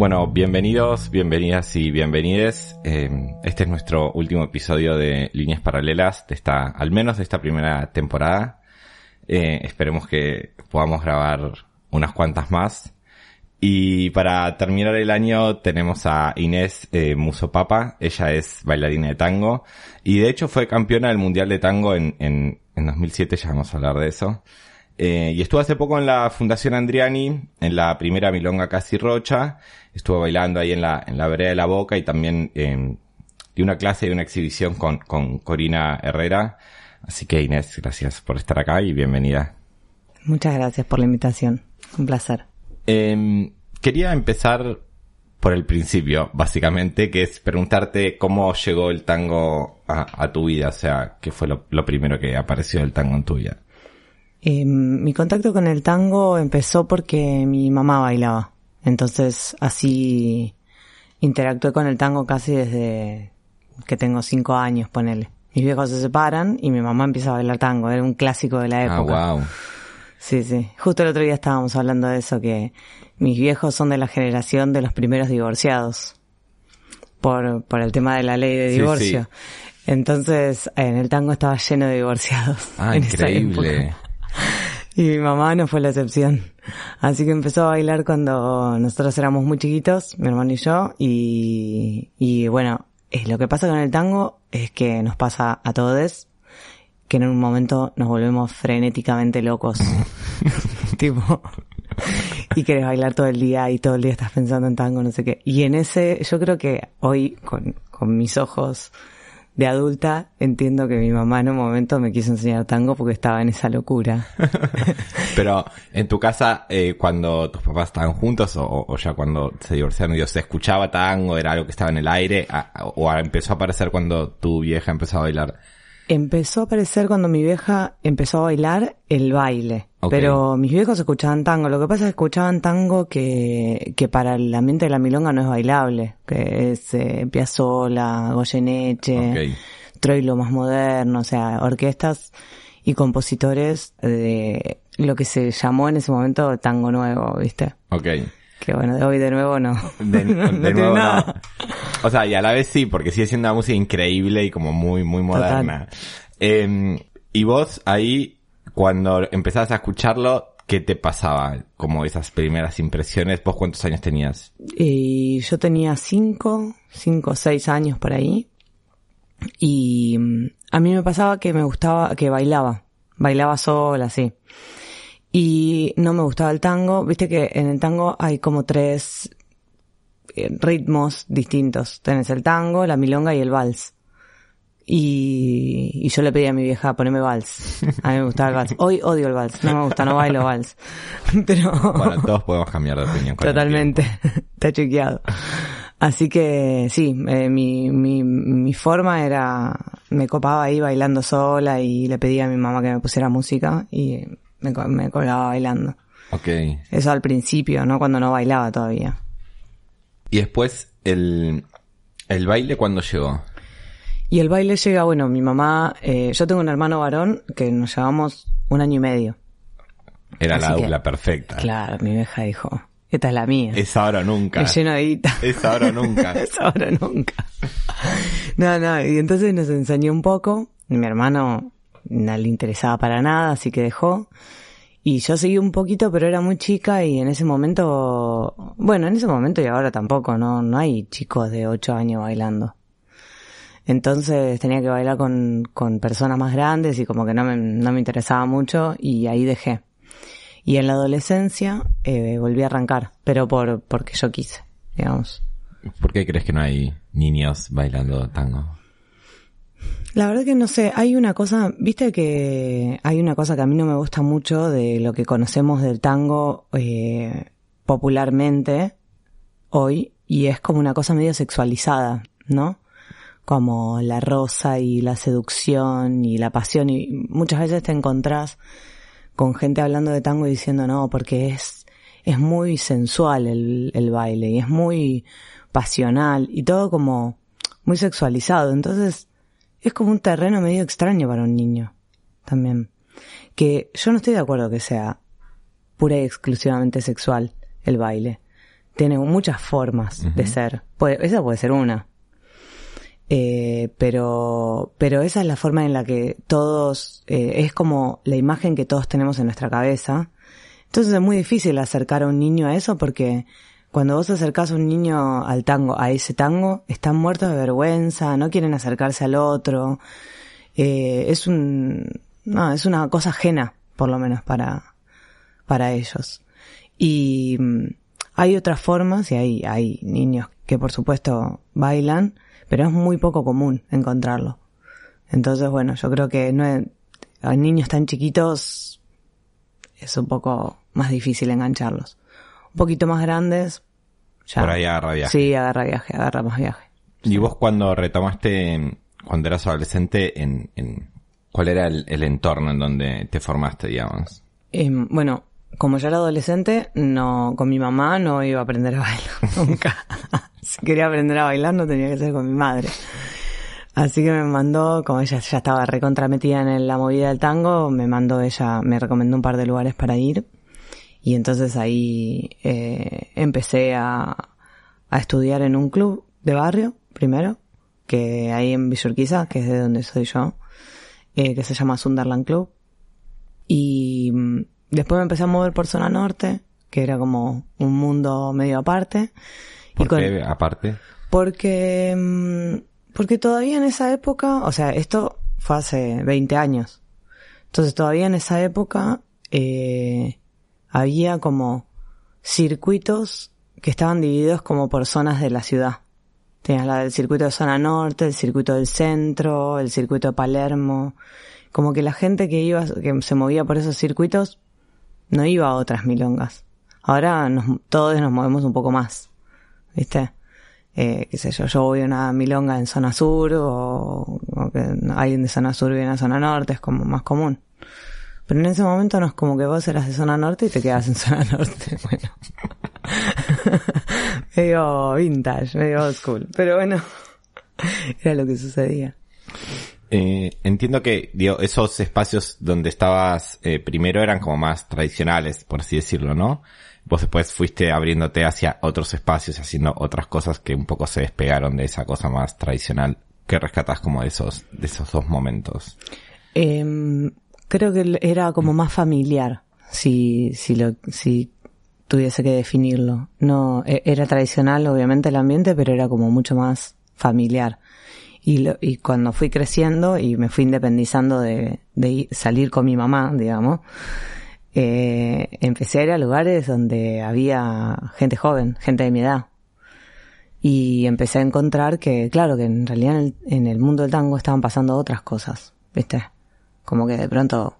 Bueno, bienvenidos, bienvenidas y bienvenides. Eh, este es nuestro último episodio de Líneas Paralelas de esta, al menos de esta primera temporada. Eh, esperemos que podamos grabar unas cuantas más. Y para terminar el año tenemos a Inés eh, Musopapa. Ella es bailarina de tango y de hecho fue campeona del Mundial de Tango en, en, en 2007. Ya vamos a hablar de eso. Eh, y estuvo hace poco en la Fundación Andriani, en la primera Milonga Casi Rocha. Estuvo bailando ahí en la, en la vereda de la Boca y también eh, dio una clase y una exhibición con, con Corina Herrera. Así que Inés, gracias por estar acá y bienvenida. Muchas gracias por la invitación. Un placer. Eh, quería empezar por el principio, básicamente, que es preguntarte cómo llegó el tango a, a tu vida, o sea, qué fue lo, lo primero que apareció del tango en tu vida. Eh, mi contacto con el tango empezó porque mi mamá bailaba. Entonces así interactué con el tango casi desde que tengo cinco años, ponele. Mis viejos se separan y mi mamá empieza a bailar tango. Era un clásico de la época. Ah, wow. Sí, sí. Justo el otro día estábamos hablando de eso, que mis viejos son de la generación de los primeros divorciados. Por, por el tema de la ley de Sí, divorcio. Entonces, en el tango estaba lleno de divorciados. Ah, en esa increíble. época. Y mi mamá no fue la excepción. Así que empezó a bailar cuando nosotros éramos muy chiquitos, mi hermano y yo, y, y bueno, eh, lo que pasa con el tango es que nos pasa a todos que en un momento nos volvemos frenéticamente locos. tipo, y querés bailar todo el día y todo el día estás pensando en tango, no sé qué. Y en ese, yo creo que hoy, con, con mis ojos de adulta, entiendo que mi mamá en un momento me quiso enseñar tango porque estaba en esa locura. Pero en tu casa, eh, cuando tus papás estaban juntos o, ya cuando se divorciaron, Dios, ¿se escuchaba tango? ¿Era algo que estaba en el aire? ¿O empezó a aparecer cuando tu vieja empezó a bailar? Empezó a aparecer cuando mi vieja empezó a bailar el baile. Pero mis viejos escuchaban tango. Lo que pasa es que escuchaban tango que, que para el ambiente de la milonga no es bailable. Que es eh, Piazzolla, Goyeneche, Ok. Troilo más moderno, o sea, orquestas y compositores de lo que se llamó en ese momento tango nuevo, ¿viste? Ok. Que bueno, de hoy de nuevo no. De, No nuevo no. O sea, y a la vez sí, porque sigue siendo una música increíble y como muy, muy moderna. Eh, y vos ahí, cuando empezabas a escucharlo, ¿qué te pasaba? Como esas primeras impresiones, ¿vos cuántos años tenías? Y yo tenía cinco, cinco o seis años por ahí. Y mm, a mí me pasaba que me gustaba, que bailaba. Bailaba sola, sí. Y no me gustaba el tango. Viste que en el tango hay como tres ritmos distintos. Tenés el tango, la milonga y el vals. Y, y yo le pedí a mi vieja ponerme vals. A mí me gustaba el vals. Hoy odio el vals. No me gusta, no bailo vals. Pero... Bueno, todos podemos cambiar de opinión. con Totalmente, está chequeado. Así que sí, eh, mi, mi, mi forma era, me copaba ahí bailando sola y le pedía a mi mamá que me pusiera música y me, me colgaba bailando. Ok. Eso al principio, ¿no? Cuando no bailaba todavía. Y después, el, el baile, ¿cuándo llegó? Y el baile llega, bueno, mi mamá, eh, yo tengo un hermano varón que nos llevamos un año y medio. Era Así la que- dupla perfecta. Claro, mi vieja dijo, esta es la mía. Es ahora nunca. Me lleno de guita. Es ahora nunca. Es ahora nunca. No, no, y entonces nos enseñó un poco. Mi hermano no le interesaba para nada, así que dejó. Y yo seguí un poquito, pero era muy chica y en ese momento, bueno, en ese momento y ahora tampoco, no, no hay chicos de ocho años bailando. Entonces tenía que bailar con, con personas más grandes y como que no me, no me interesaba mucho y ahí dejé. Y en la adolescencia eh, volví a arrancar, pero por, porque yo quise, digamos. ¿Por qué crees que no hay niños bailando tango? La verdad que no sé, hay una cosa, viste que hay una cosa que a mí no me gusta mucho de lo que conocemos del tango eh, popularmente hoy y es como una cosa medio sexualizada, ¿no? Como la rosa y la seducción y la pasión y muchas veces te encontrás con gente hablando de tango y diciendo no, porque es, es muy sensual el, el baile y es muy pasional y todo como muy sexualizado. Entonces es como un terreno medio extraño para un niño también. Que yo no estoy de acuerdo que sea pura y exclusivamente sexual el baile. Tiene muchas formas de ser. Puede, esa puede ser una. Eh, pero, pero esa es la forma en la que todos, eh, es como la imagen que todos tenemos en nuestra cabeza. Entonces es muy difícil acercar a un niño a eso porque cuando vos acercás a un niño al tango, a ese tango, están muertos de vergüenza, no quieren acercarse al otro. Eh, es un, no, es una cosa ajena, por lo menos para, para ellos. Y mm, hay otras formas y hay, hay niños que por supuesto bailan, pero es muy poco común encontrarlo. Entonces, bueno, yo creo que no es, a niños tan chiquitos es un poco más difícil engancharlos un poquito más grandes, ya. Por ahí agarra viaje. Sí, agarra viaje, agarra más viaje. ¿Y vos cuando retomaste, cuando eras adolescente, en, en cuál era el, el entorno en donde te formaste, digamos? Em, bueno, como ya era adolescente, no, con mi mamá no iba a aprender a bailar nunca. si quería aprender a bailar no tenía que ser con mi madre. Así que me mandó, como ella ya estaba recontrametida en la movida del tango, me mandó ella, me recomendó un par de lugares para ir. Y entonces ahí eh, empecé a, a estudiar en un club de barrio, primero, que ahí en Villurquiza, que es de donde soy yo, eh, que se llama Sunderland Club. Y mm, después me empecé a mover por zona norte, que era como un mundo medio aparte. ¿Por qué aparte? Porque, mm, porque todavía en esa época, o sea, esto fue hace 20 años. Entonces todavía en esa época, eh, había como circuitos que estaban divididos como por zonas de la ciudad. Tenías la del circuito de zona norte, el circuito del centro, el circuito de Palermo. Como que la gente que iba, que se movía por esos circuitos, no iba a otras milongas. Ahora nos, todos nos movemos un poco más. ¿Viste? Eh, qué sé yo, yo voy a una milonga en zona sur o, alguien de zona sur viene a zona norte, es como más común. Pero en ese momento no es como que vos eras de zona norte y te quedas en zona norte. Bueno. medio vintage, medio old school. Pero bueno, era lo que sucedía. Eh, entiendo que, digo, esos espacios donde estabas eh, primero eran como más tradicionales, por así decirlo, ¿no? Vos después fuiste abriéndote hacia otros espacios, haciendo otras cosas que un poco se despegaron de esa cosa más tradicional. ¿Qué rescatas como de esos, de esos dos momentos? Eh, creo que era como más familiar, si, si lo, si tuviese que definirlo. No, e, era tradicional obviamente el ambiente, pero era como mucho más familiar. Y, lo, y cuando fui creciendo y me fui independizando de, de salir con mi mamá, digamos, eh, empecé a ir a lugares donde había gente joven, gente de mi edad. Y empecé a encontrar que, claro, que en realidad en el, en el mundo del tango estaban pasando otras cosas, ¿viste? Como que de pronto,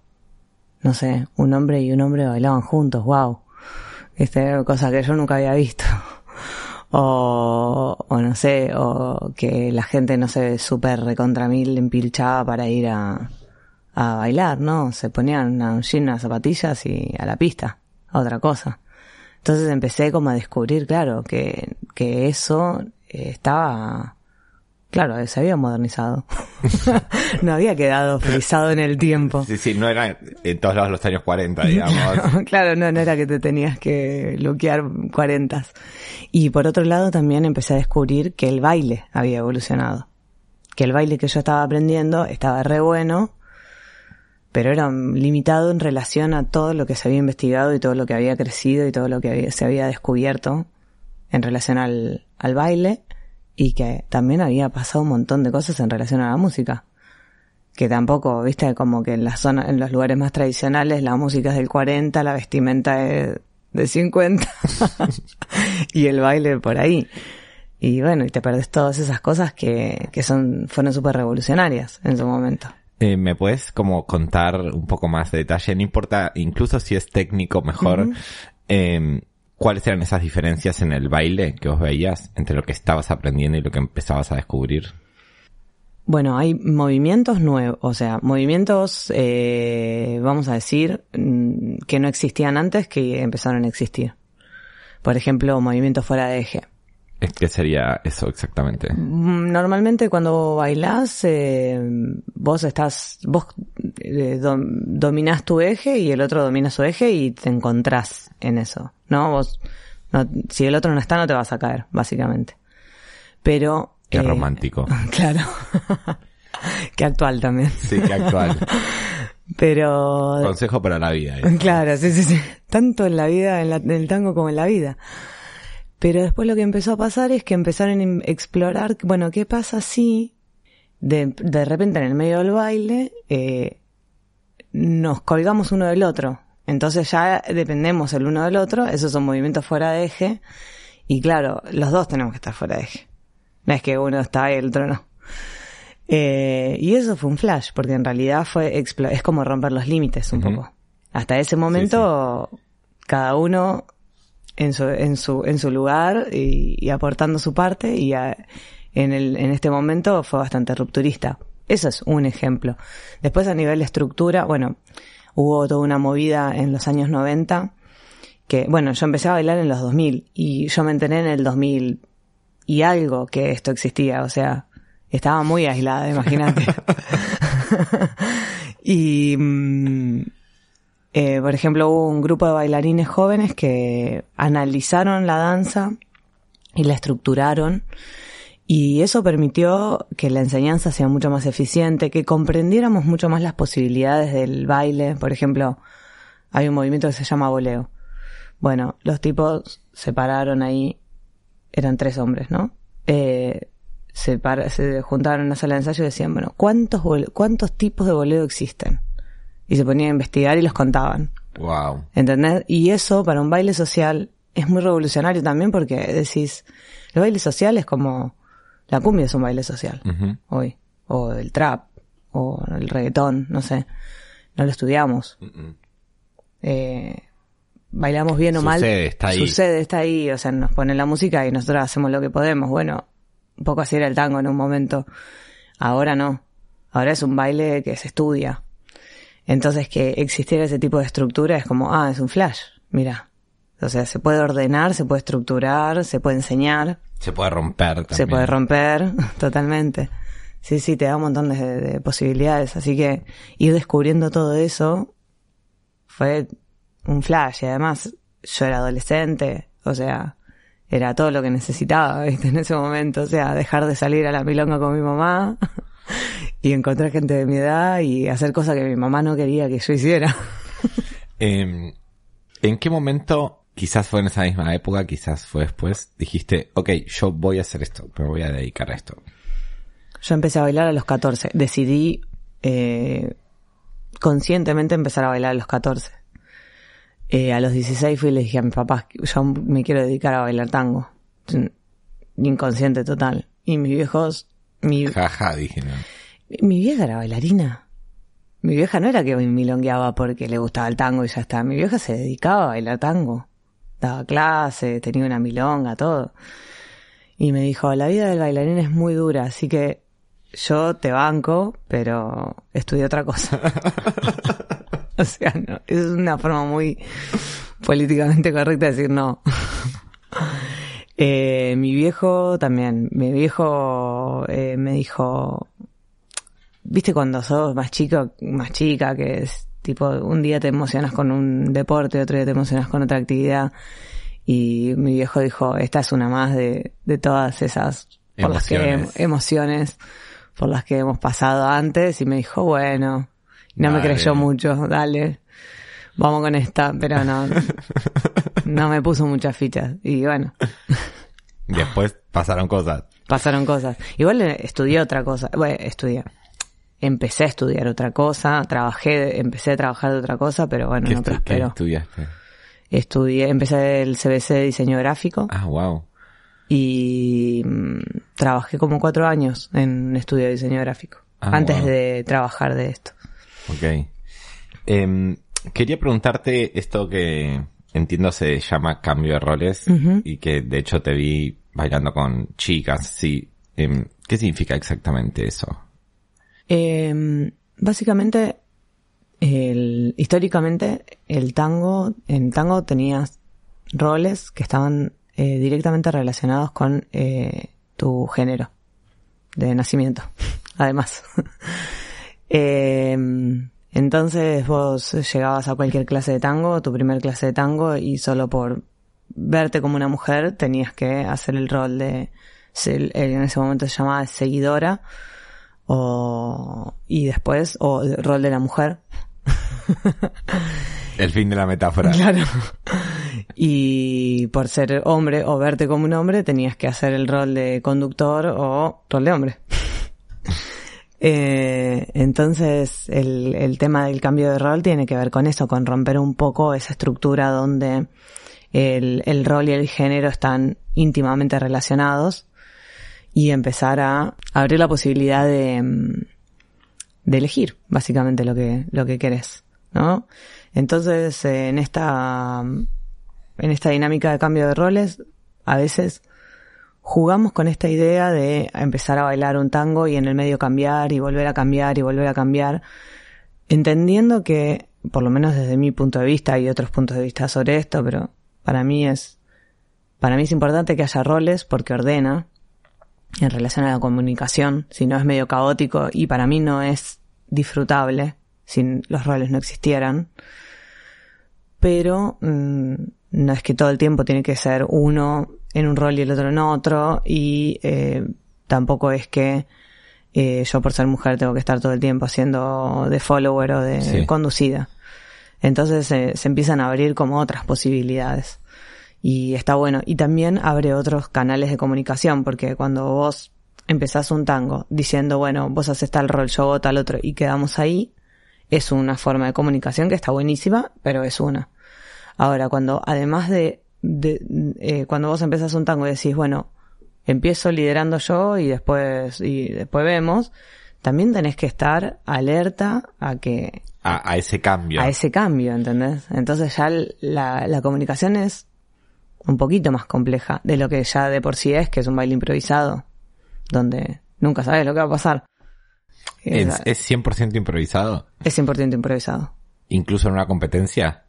no sé, un hombre y un hombre bailaban juntos, wow. Este, cosa que yo nunca había visto. o, o no sé, o que la gente, no sé, súper recontra mil empilchaba para ir a, a bailar, ¿no? Se ponían un jean, unas zapatillas y a la pista, a otra cosa. Entonces empecé como a descubrir, claro, que, que eso estaba Claro, se había modernizado. no había quedado frisado en el tiempo. Sí, sí, no era en todos lados los años 40, digamos. claro, no, no era que te tenías que bloquear 40. Y por otro lado también empecé a descubrir que el baile había evolucionado. Que el baile que yo estaba aprendiendo estaba re bueno, pero era limitado en relación a todo lo que se había investigado y todo lo que había crecido y todo lo que se había descubierto en relación al, al baile y que también había pasado un montón de cosas en relación a la música. Que tampoco, viste, como que en las zonas, en los lugares más tradicionales la música es del 40, la vestimenta es de 50 y el baile por ahí. Y bueno, y te perdés todas esas cosas que, que son, fueron súper revolucionarias en su momento. Eh, ¿Me puedes como contar un poco más de detalle? No importa, incluso si es técnico, mejor. eh, ¿cuáles eran esas diferencias en el baile que vos veías entre lo que estabas aprendiendo y lo que empezabas a descubrir? Bueno, hay movimientos nuevos, o sea, movimientos, eh, vamos a decir, mm, que no existían antes que empezaron a existir. Por ejemplo, movimientos fuera de eje. ¿Qué sería eso exactamente? Mm, Normalmente cuando bailás, eh, vos estás, vos eh, dom- dominás tu eje y el otro domina su eje y te encontrás en eso, ¿no? Vos, no- si el otro no está, no te vas a caer, básicamente. Pero... Qué eh, romántico. Claro. Qué actual también. Sí, qué actual. Pero... Consejo para la vida. ¿eh? Claro, sí, sí, sí. Tanto en la vida, en, la- en el tango como en la vida. Pero después lo que empezó a pasar es que empezaron a explorar, bueno, ¿qué pasa si de, de repente en el medio del baile eh, nos colgamos uno del otro? Entonces ya dependemos el uno del otro, esos son movimientos fuera de eje. Y claro, los dos tenemos que estar fuera de eje. No es que uno está y el otro no. Eh, y eso fue un flash, porque en realidad fue es como romper los límites un poco. Hasta ese momento, cada uno en su, en su, en su lugar y, y aportando su parte y a- en, el, en este momento fue bastante rupturista. Eso es un ejemplo. Después a nivel de estructura, bueno, hubo toda una movida en los años 90 que, bueno, yo empecé a bailar en los 2000 y yo me enteré en el 2000 y algo que esto existía, o sea, estaba muy aislada, imagínate. y, mm, eh, por ejemplo, hubo un grupo de bailarines jóvenes que analizaron la danza y la estructuraron y eso permitió que la enseñanza sea mucho más eficiente, que comprendiéramos mucho más las posibilidades del baile. Por ejemplo, hay un movimiento que se llama voleo. Bueno, los tipos se pararon ahí, eran tres hombres, ¿no? Eh, se, juntaron en una sala de ensayo y decían, bueno, ¿cuántos, ¿cuántos tipos de voleo existen? Y se ponían a investigar y los contaban. Wow. ¿Entendés? Y eso para un baile social es muy revolucionario también porque decís, el baile social es como, la cumbia es un baile social Ujú. hoy, o el trap, o el reggaetón, no sé, no lo estudiamos. Eh, bailamos bien o mal. Sucede, está ahí. Sucede, está ahí, o sea, nos ponen la música y nosotros hacemos lo que podemos. Bueno, un poco así era el tango en un momento. Ahora no. Ahora es un baile que se estudia. Entonces que existiera ese tipo de estructura es como, ah, es un flash, mira. O sea, se puede ordenar, se puede estructurar, se puede enseñar, Se puede romper también. se puede romper, totalmente. Sí, sí, te da un montón de, de posibilidades. Así que ir descubriendo todo eso fue un flash. Y además, yo era adolescente, o sea, era todo lo que necesitaba, ¿viste? En ese momento. O sea, dejar de salir a la milonga con mi mamá y encontrar gente de mi edad y hacer cosas que mi mamá no quería que yo hiciera. Eh, ¿En qué momento, quizás fue en esa misma época, quizás fue después, dijiste, ok, yo voy a hacer esto, me voy a dedicar a esto? Yo empecé a bailar a los 14. Decidí eh, conscientemente empezar a bailar a los 14. Eh, a los 16 fui y le dije a mi papá, yo me quiero dedicar a bailar tango. Inconsciente total. Y mis viejos, mi, Jaja, dije, no. mi vieja era bailarina. Mi vieja no era que milongueaba porque le gustaba el tango y ya está. Mi vieja se dedicaba a bailar tango. Daba clases, tenía una milonga, todo. Y me dijo, la vida del bailarín es muy dura, así que yo te banco, pero estudié otra cosa. o sea, no, es una forma muy políticamente correcta de decir no. Eh, mi viejo también, mi viejo eh, me dijo, viste cuando sos más chico, más chica, que es tipo, un día te emocionas con un deporte, otro día te emocionas con otra actividad. Y mi viejo dijo, esta es una más de, de todas esas por las que, Emociones. emociones por las que hemos pasado antes. Y me dijo, bueno, no me creyó mucho, dale, vamos con esta, pero no, no me puso muchas fichas. Y bueno, Después pasaron cosas. pasaron cosas. Igual estudié otra cosa. Bueno, estudié. Empecé a estudiar otra cosa, trabajé, empecé a trabajar de otra cosa, pero bueno, ¿Qué, no prosperó. estudiaste? Estudié, empecé el CBC de diseño gráfico Ah, wow. y mm, trabajé como cuatro años en un estudio de diseño gráfico. Ah, antes wow. de trabajar de esto. Ok. Em, quería preguntarte esto que entiendo se llama cambio de roles y que de hecho te vi bailando con chicas, sí. Em, ¿Qué significa exactamente eso? Eh, básicamente, el, históricamente, el tango, en tango tenías roles que estaban eh, directamente relacionados con eh, tu género de nacimiento, además. Eh, entonces vos llegabas a cualquier clase de tango, tu primer clase de tango, y solo por verte como una mujer tenías que hacer el rol de, se- en ese momento se llamaba seguidora, o, y después, o el rol de la mujer. El fin de la metáfora. Claro. Y por ser hombre o verte como un hombre, tenías que hacer el rol de conductor o rol de hombre. Eh, entonces, el, el tema del cambio de rol tiene que ver con eso, con romper un poco esa estructura donde el, rol y el género están íntimamente relacionados y empezar a abrir la posibilidad de, mm, de elegir básicamente lo que, lo que querés, ¿no? Entonces, en esta, en esta dinámica de cambio de roles, a veces jugamos con esta idea de empezar a bailar un tango y en el medio cambiar y volver a cambiar y volver a cambiar, entendiendo que, por lo menos desde mi punto de vista, hay otros puntos de vista sobre esto, pero para mí es, para mí es importante que haya roles porque ordena en relación a la comunicación, si no es medio caótico y para mí no es disfrutable si los roles no existieran. Pero mm, no es que todo el tiempo tiene que ser uno en un rol y el otro en otro y eh, tampoco es que eh, yo por ser mujer tengo que estar todo el tiempo haciendo de follower o de Sí. conducida. Entonces eh, se empiezan a abrir como otras posibilidades. Y está bueno. Y también abre otros canales de comunicación, porque cuando vos empezás un tango diciendo, bueno, vos haces tal rol, yo hago tal otro, y quedamos ahí, es una forma de comunicación que está buenísima, pero es una. Ahora, cuando además de, de eh, cuando vos empezás un tango y decís, bueno, empiezo liderando yo y después, y después vemos, también tenés que estar alerta a que A, a ese cambio. a ese cambio, ¿entendés? Entonces ya la, la comunicación es un poquito más compleja de lo que ya de por sí es, que es un baile improvisado, donde nunca sabes lo que va a pasar. ¿Es, es 100% improvisado? es 100% improvisado. Incluso en una competencia.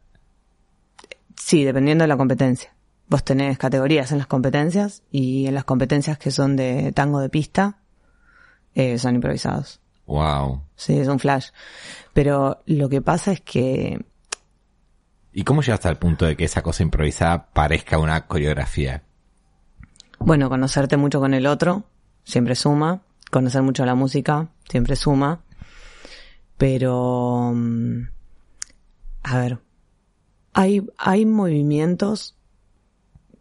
Sí, dependiendo de la competencia. Vos tenés categorías en las competencias y en las competencias que son de tango de pista, eh, son improvisados. Wow. Sí, es un flash. Pero lo que pasa es que ¿Y cómo llegaste al punto de que esa cosa improvisada parezca una coreografía? Bueno, conocerte mucho con el otro siempre suma, conocer mucho la música siempre suma, pero mm, a ver, hay hay movimientos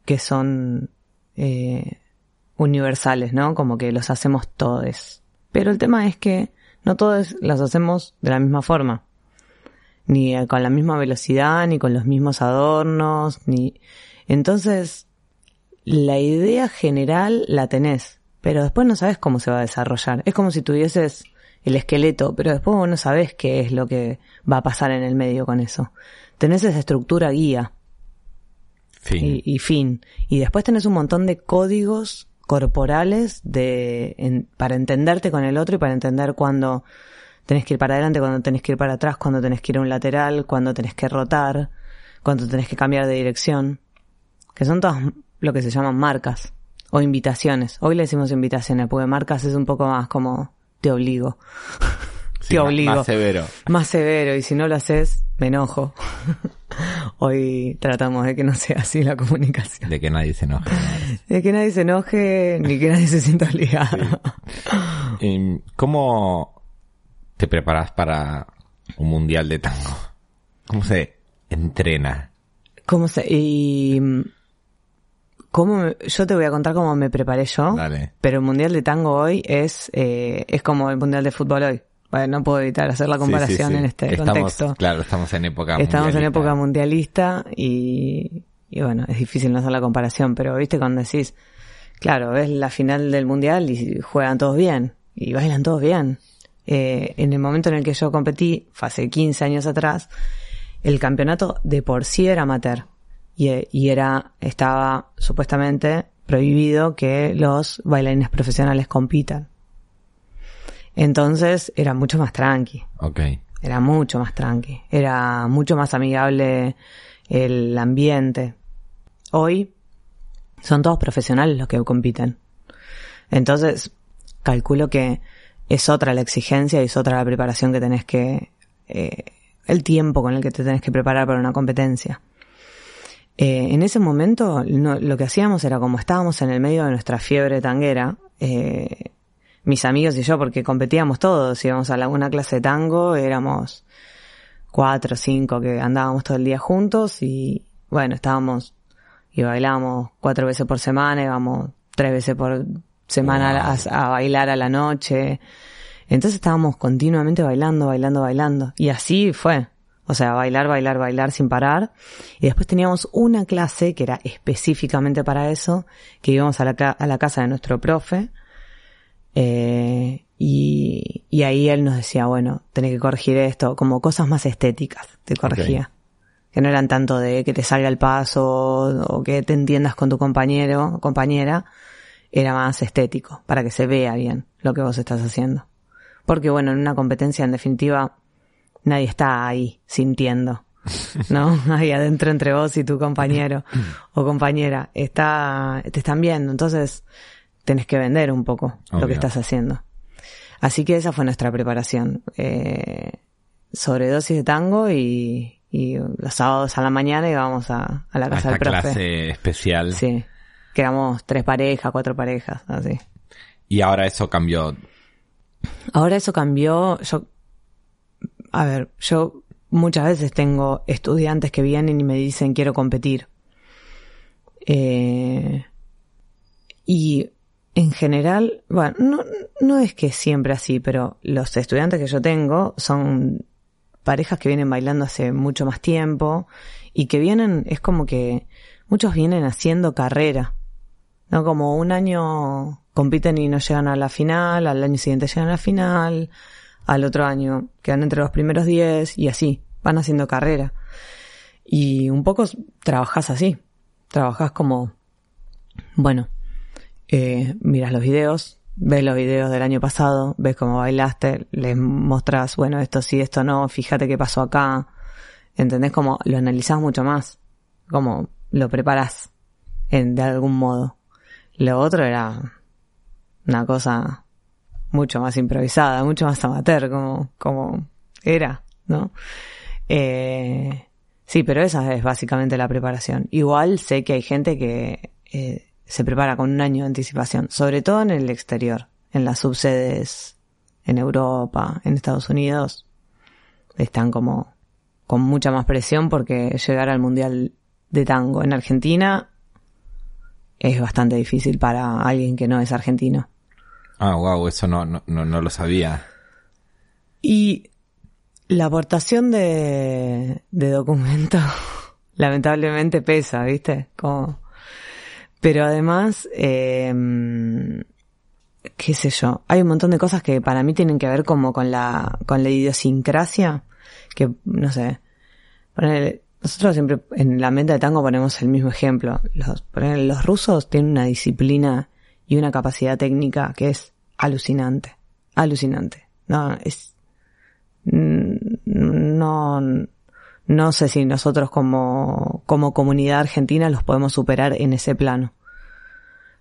que son eh, universales, ¿no? Como que los hacemos todos, pero el tema es que no todos los hacemos de la misma forma, ni eh, con la misma velocidad, ni con los mismos adornos, ni entonces la idea general la tenés, pero después no sabes cómo se va a desarrollar. Es como si tuvieses el esqueleto, pero después vos no sabés qué es lo que va a pasar en el medio con eso. Tenés esa estructura guía Fin. y, y fin. Y después tenés un montón de códigos corporales de, en- para entenderte con el otro y para entender cuándo tenés que ir para adelante, cuándo tenés que ir para atrás, cuándo tenés que ir a un lateral, cuándo tenés que rotar, cuándo tenés que cambiar de dirección. Que son todas lo que se llaman marcas o invitaciones. Hoy le decimos invitaciones porque marcas es un poco más como te obligo. Sí, te obligo. Más severo. Más severo y si no lo haces, me enojo. Hoy tratamos de que no sea así la comunicación. De que nadie se enoje. De que nadie se enoje ni que nadie se sienta obligado. Em, ¿Cómo te preparas para un mundial de tango? ¿Cómo se entrena? ¿Cómo se, y, cómo me- yo te voy a contar cómo me preparé yo. Dale. Pero el mundial de tango hoy es, eh, es como el mundial de fútbol hoy. Bueno, no puedo evitar hacer la comparación Sí, sí, sí. en este estamos, contexto. Claro, estamos en época Estamos en mundialista. época mundialista y, y bueno, es difícil no hacer la comparación, pero viste cuando decís, claro, ves la final del mundial y juegan todos bien y bailan todos bien. Eh, en el momento en el que yo competí, fue hace 15 años atrás, el campeonato de por sí era amateur. y, y era, estaba supuestamente prohibido que los bailarines profesionales compitan. Entonces era mucho más tranqui. Ok. Era mucho más tranqui. Era mucho más amigable el ambiente. Hoy son todos profesionales los que compiten. Entonces, calculo que es otra la exigencia y es otra la preparación que tenés que, eh, el tiempo con el que te tenés que preparar para una competencia. Eh, en ese momento lo que hacíamos era como estábamos en el medio de nuestra fiebre tanguera, eh, mis amigos y yo, porque competíamos todos, íbamos a alguna clase de tango, éramos cuatro o cinco que andábamos todo el día juntos y bueno, estábamos y bailábamos cuatro veces por semana, íbamos tres veces por semana a, bailar a la noche. Entonces estábamos continuamente bailando, bailando, bailando. Y así fue. O sea, bailar, bailar, bailar sin parar. Y después teníamos una clase que era específicamente para eso, que íbamos a la, a la casa de nuestro profe. Eh, y, y, ahí él nos decía, bueno, tenés que corregir esto, como cosas más estéticas, te corregía. Que no eran tanto de que te salga el paso o que te entiendas con tu compañero o compañera, era más estético, para que se vea bien lo que vos estás haciendo. Porque bueno, en una competencia en definitiva nadie está ahí sintiendo, ¿no? Ahí adentro entre vos y tu compañero o compañera. Está, te están viendo, entonces tenés que vender un poco lo que estás haciendo. Así que esa fue nuestra preparación. Eh, sobredosis de tango y, y los sábados a la mañana íbamos a, a la casa a del profe. clase especial. Sí. Quedamos tres parejas, cuatro parejas, así. Y ahora eso cambió. Ahora eso cambió. Yo, a ver, yo muchas veces tengo estudiantes que vienen y me dicen quiero competir. Eh, y en general, bueno, no, no es que siempre así, pero los estudiantes que yo tengo son parejas que vienen bailando hace mucho más tiempo y que vienen, es como que muchos vienen haciendo carrera. ¿no? Como un año compiten y no llegan a la final, al año siguiente llegan a la final, al otro año quedan entre los primeros diez y así, van haciendo carrera. Y un poco trabajas así, trabajas como, bueno, eh, miras los videos, ves los videos del año pasado, ves cómo bailaste, les mostras, bueno, esto sí, esto no, fíjate qué pasó acá, ¿entendés? Como lo analizás mucho más, como lo preparas en, de algún modo. Lo otro era una cosa mucho más improvisada, mucho más amateur, como, como era, ¿no? Eh, sí, pero esa es básicamente la preparación. Igual sé que hay gente que eh, se prepara con un año de anticipación, sobre todo en el exterior, en las subsedes en Europa, en Estados Unidos, están como con mucha más presión porque llegar al Mundial de Tango en Argentina es bastante difícil para alguien que no es argentino. Ah, wow, eso no, no, no, lo sabía. Y la aportación de, de documento lamentablemente pesa, ¿viste? Como... Pero además, eh, qué sé yo, hay un montón de cosas que para mí tienen que ver como con la, con la idiosincrasia, que, no sé, nosotros siempre en la mente de tango ponemos el mismo ejemplo. Los, los rusos tienen una disciplina y una capacidad técnica que es alucinante. Alucinante. No, es, no, no sé si nosotros como, como comunidad argentina los podemos superar en ese plano.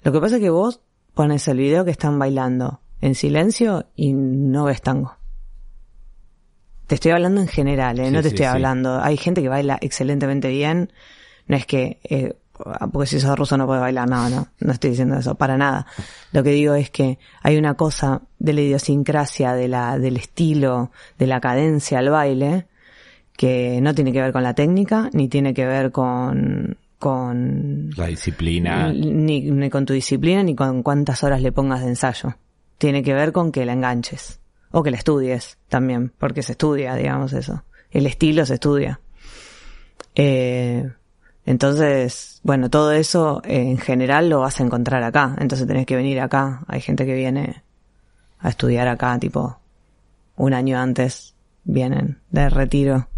Lo que pasa es que vos pones el video que están bailando en silencio y no ves tango. Te estoy hablando en general, ¿eh? no te estoy hablando. Hay gente que baila excelentemente bien. No es que, eh, porque si sos ruso no puedes bailar, no, no, no estoy diciendo eso, para nada. Lo que digo es que hay una cosa de la idiosincrasia, de la, del estilo, de la cadencia al baile, que no tiene que ver con la técnica, ni tiene que ver con, con... La disciplina. Ni, ni con tu disciplina, ni con cuántas horas le pongas de ensayo. Tiene que ver con que la enganches. O que la estudies también, porque se estudia, digamos eso. El estilo se estudia. Eh, entonces, bueno, todo eso eh, en general lo vas a encontrar acá. Entonces tenés que venir acá. Hay gente que viene a estudiar acá, tipo, un año antes vienen de retiro.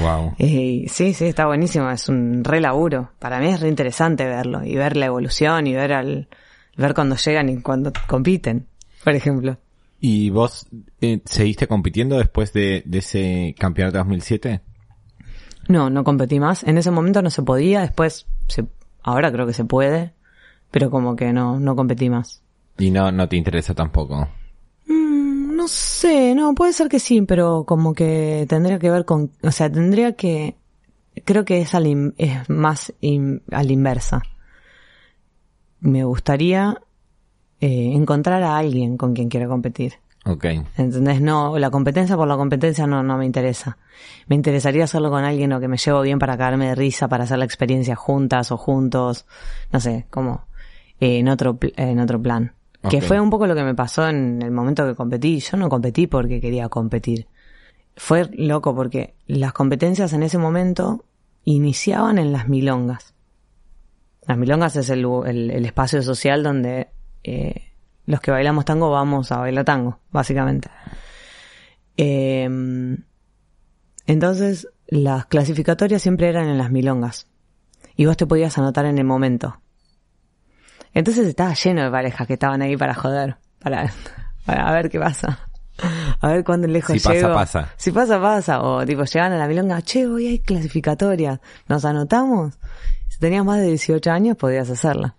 Wow. Y sí, sí, está buenísimo, es un re laburo. Para mí es re interesante verlo y ver la evolución y ver al, ver cuando llegan y cuando compiten, por ejemplo. ¿Y vos eh, seguiste compitiendo después de, de ese campeonato de 2007? No, no competí más. En ese momento no se podía, después se, ahora creo que se puede, pero como que no, no competí más. Y no, no te interesa tampoco. No sé, no, puede ser que sí, pero como que tendría que ver con, o sea, tendría que, creo que es, al in- es más in- a la inversa. Me gustaría eh, encontrar a alguien con quien quiera competir. Ok. ¿Entendés? No, la competencia por la competencia no, no me interesa. Me interesaría hacerlo con alguien o que me llevo bien para caerme de risa, para hacer la experiencia juntas o juntos. No sé, como eh, en otro, en otro plan. Que fue un poco lo que me pasó en el momento que competí. Yo no competí porque quería competir. Fue loco porque las competencias en ese momento iniciaban en las milongas. Las milongas es el, el- el espacio social donde eh, los que bailamos tango vamos a bailar tango, básicamente. Eh, entonces, las clasificatorias siempre eran en las milongas. Y vos te podías anotar en el momento. Entonces estaba lleno de parejas que estaban ahí para joder, para, para ver qué pasa. A ver cuándo lejos Si pasa, llego. pasa. Si pasa, pasa. O tipo, llegan a la milonga, che, hoy hay clasificatorias. ¿Nos anotamos? Si tenías más de 18 años, podías hacerla.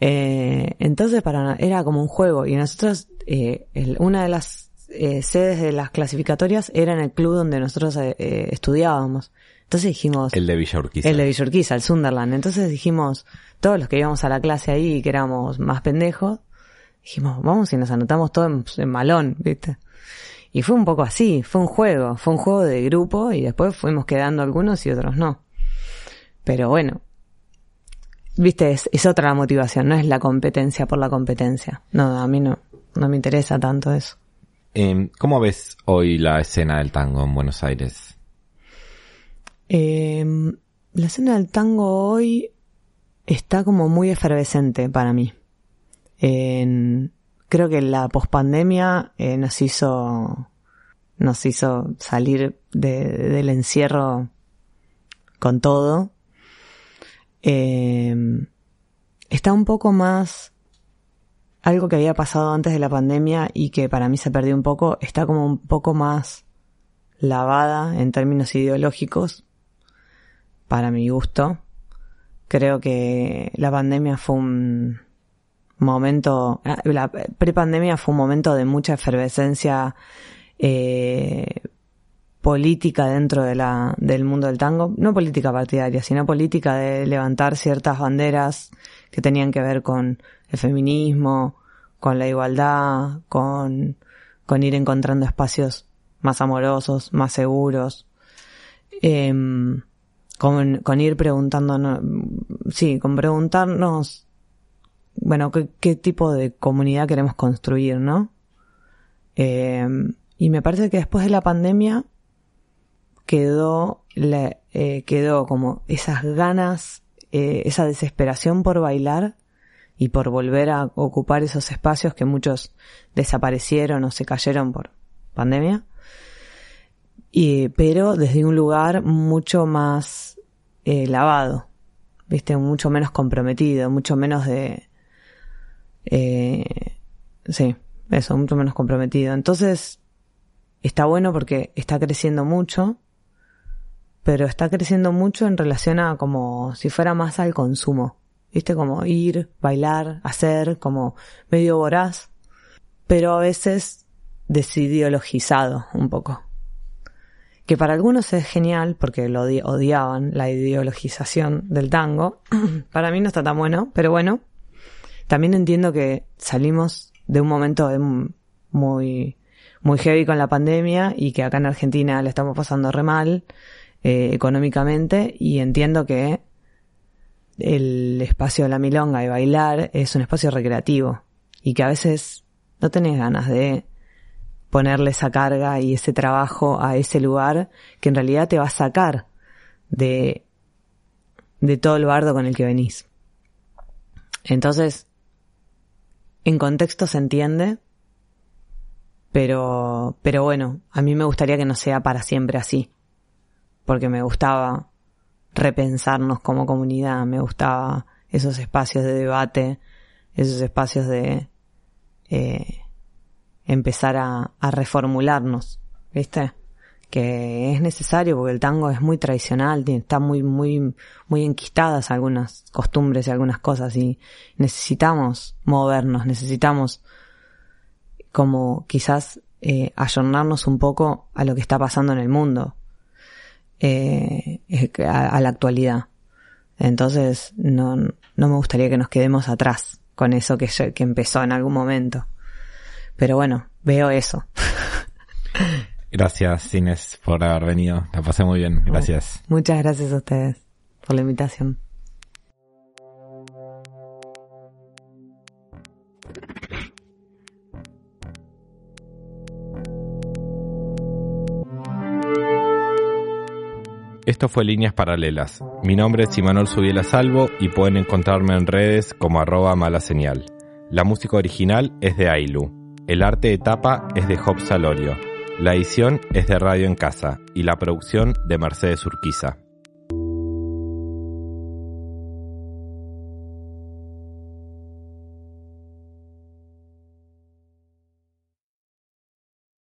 Eh, entonces para era como un juego y nosotros eh, el- una de las eh, sedes de las clasificatorias era en el club donde nosotros eh, eh, estudiábamos. Entonces dijimos El de Villa Urquiza. el de Villa Urquiza, el Sunderland. Entonces dijimos todos los que íbamos a la clase ahí y que éramos más pendejos, dijimos vamos y nos anotamos todos en, en malón, ¿viste? Y fue un poco así, fue un juego, fue un juego de grupo y después fuimos quedando algunos y otros no. Pero bueno, viste, es, es otra la motivación, no es la competencia por la competencia. No, a mí no, no me interesa tanto eso. Eh, ¿Cómo ves hoy la escena del tango en Buenos Aires? Eh, la escena del tango hoy está como muy efervescente para mí. Creo que la pospandemia eh, nos hizo nos hizo salir de- del encierro con todo. Eh, está un poco más algo que había pasado antes de la pandemia y que para mí se perdió un poco, está como un poco más lavada en términos ideológicos, para mi gusto. Creo que la pandemia fue un momento, ah, la prepandemia fue un momento de mucha efervescencia eh, política dentro de la, del mundo del tango, no política partidaria, sino política de levantar ciertas banderas que tenían que ver con el feminismo, con la igualdad, con, con ir encontrando espacios más amorosos, más seguros, em, con, con ir preguntándonos, sí, con preguntarnos, bueno, qué, qué tipo de comunidad queremos construir, ¿no? Em, y me parece que después de la pandemia quedó, eh, quedó como esas ganas, eh, esa desesperación por bailar y por volver a ocupar esos espacios que muchos desaparecieron o se cayeron por pandemia. Y, pero desde un lugar mucho más eh, lavado, viste, mucho menos comprometido, mucho menos de, eh, sí, eso, mucho menos comprometido. Entonces, está bueno porque está creciendo mucho, pero está creciendo mucho en relación a como si fuera más al consumo. ¿Viste? Como ir, bailar, hacer, como medio voraz, pero a veces desideologizado un poco. Que para algunos es genial porque lo odi- odiaban la ideologización del tango. para mí no está tan bueno, pero bueno. También entiendo que salimos de un momento un- muy, muy heavy con la pandemia y que acá en Argentina le estamos pasando re mal eh, económicamente y entiendo que el espacio de la milonga y bailar es un espacio recreativo y que a veces no tenés ganas de ponerle esa carga y ese trabajo a ese lugar que en realidad te va a sacar de, de todo el bardo con el que venís. Entonces, en contexto se entiende, pero, pero bueno, a mí me gustaría que no sea para siempre así. porque me gustaba repensarnos como comunidad, me gustaba esos espacios de debate, esos espacios de eh, empezar a, reformularnos, ¿viste? que es necesario porque el tango es muy tradicional, está muy, muy, muy enquistadas algunas costumbres y algunas cosas y necesitamos movernos, necesitamos como quizás eh, ayornarnos un poco a lo que está pasando en el mundo, eh, a, la actualidad. Entonces no, no me gustaría que nos quedemos atrás con eso que, que empezó en algún momento. Pero bueno, veo eso. Gracias, Inés, por haber venido. La pasé muy bien. Gracias. Muchas gracias a ustedes por la invitación. Esto fue Líneas Paralelas. Mi nombre es Imanol Subiela Salvo y pueden encontrarme en redes como arroba mala señal. La música original es de Ailu. El arte de tapa es de Job Salorio. La edición es de Radio en Casa y la producción de Mercedes Urquiza.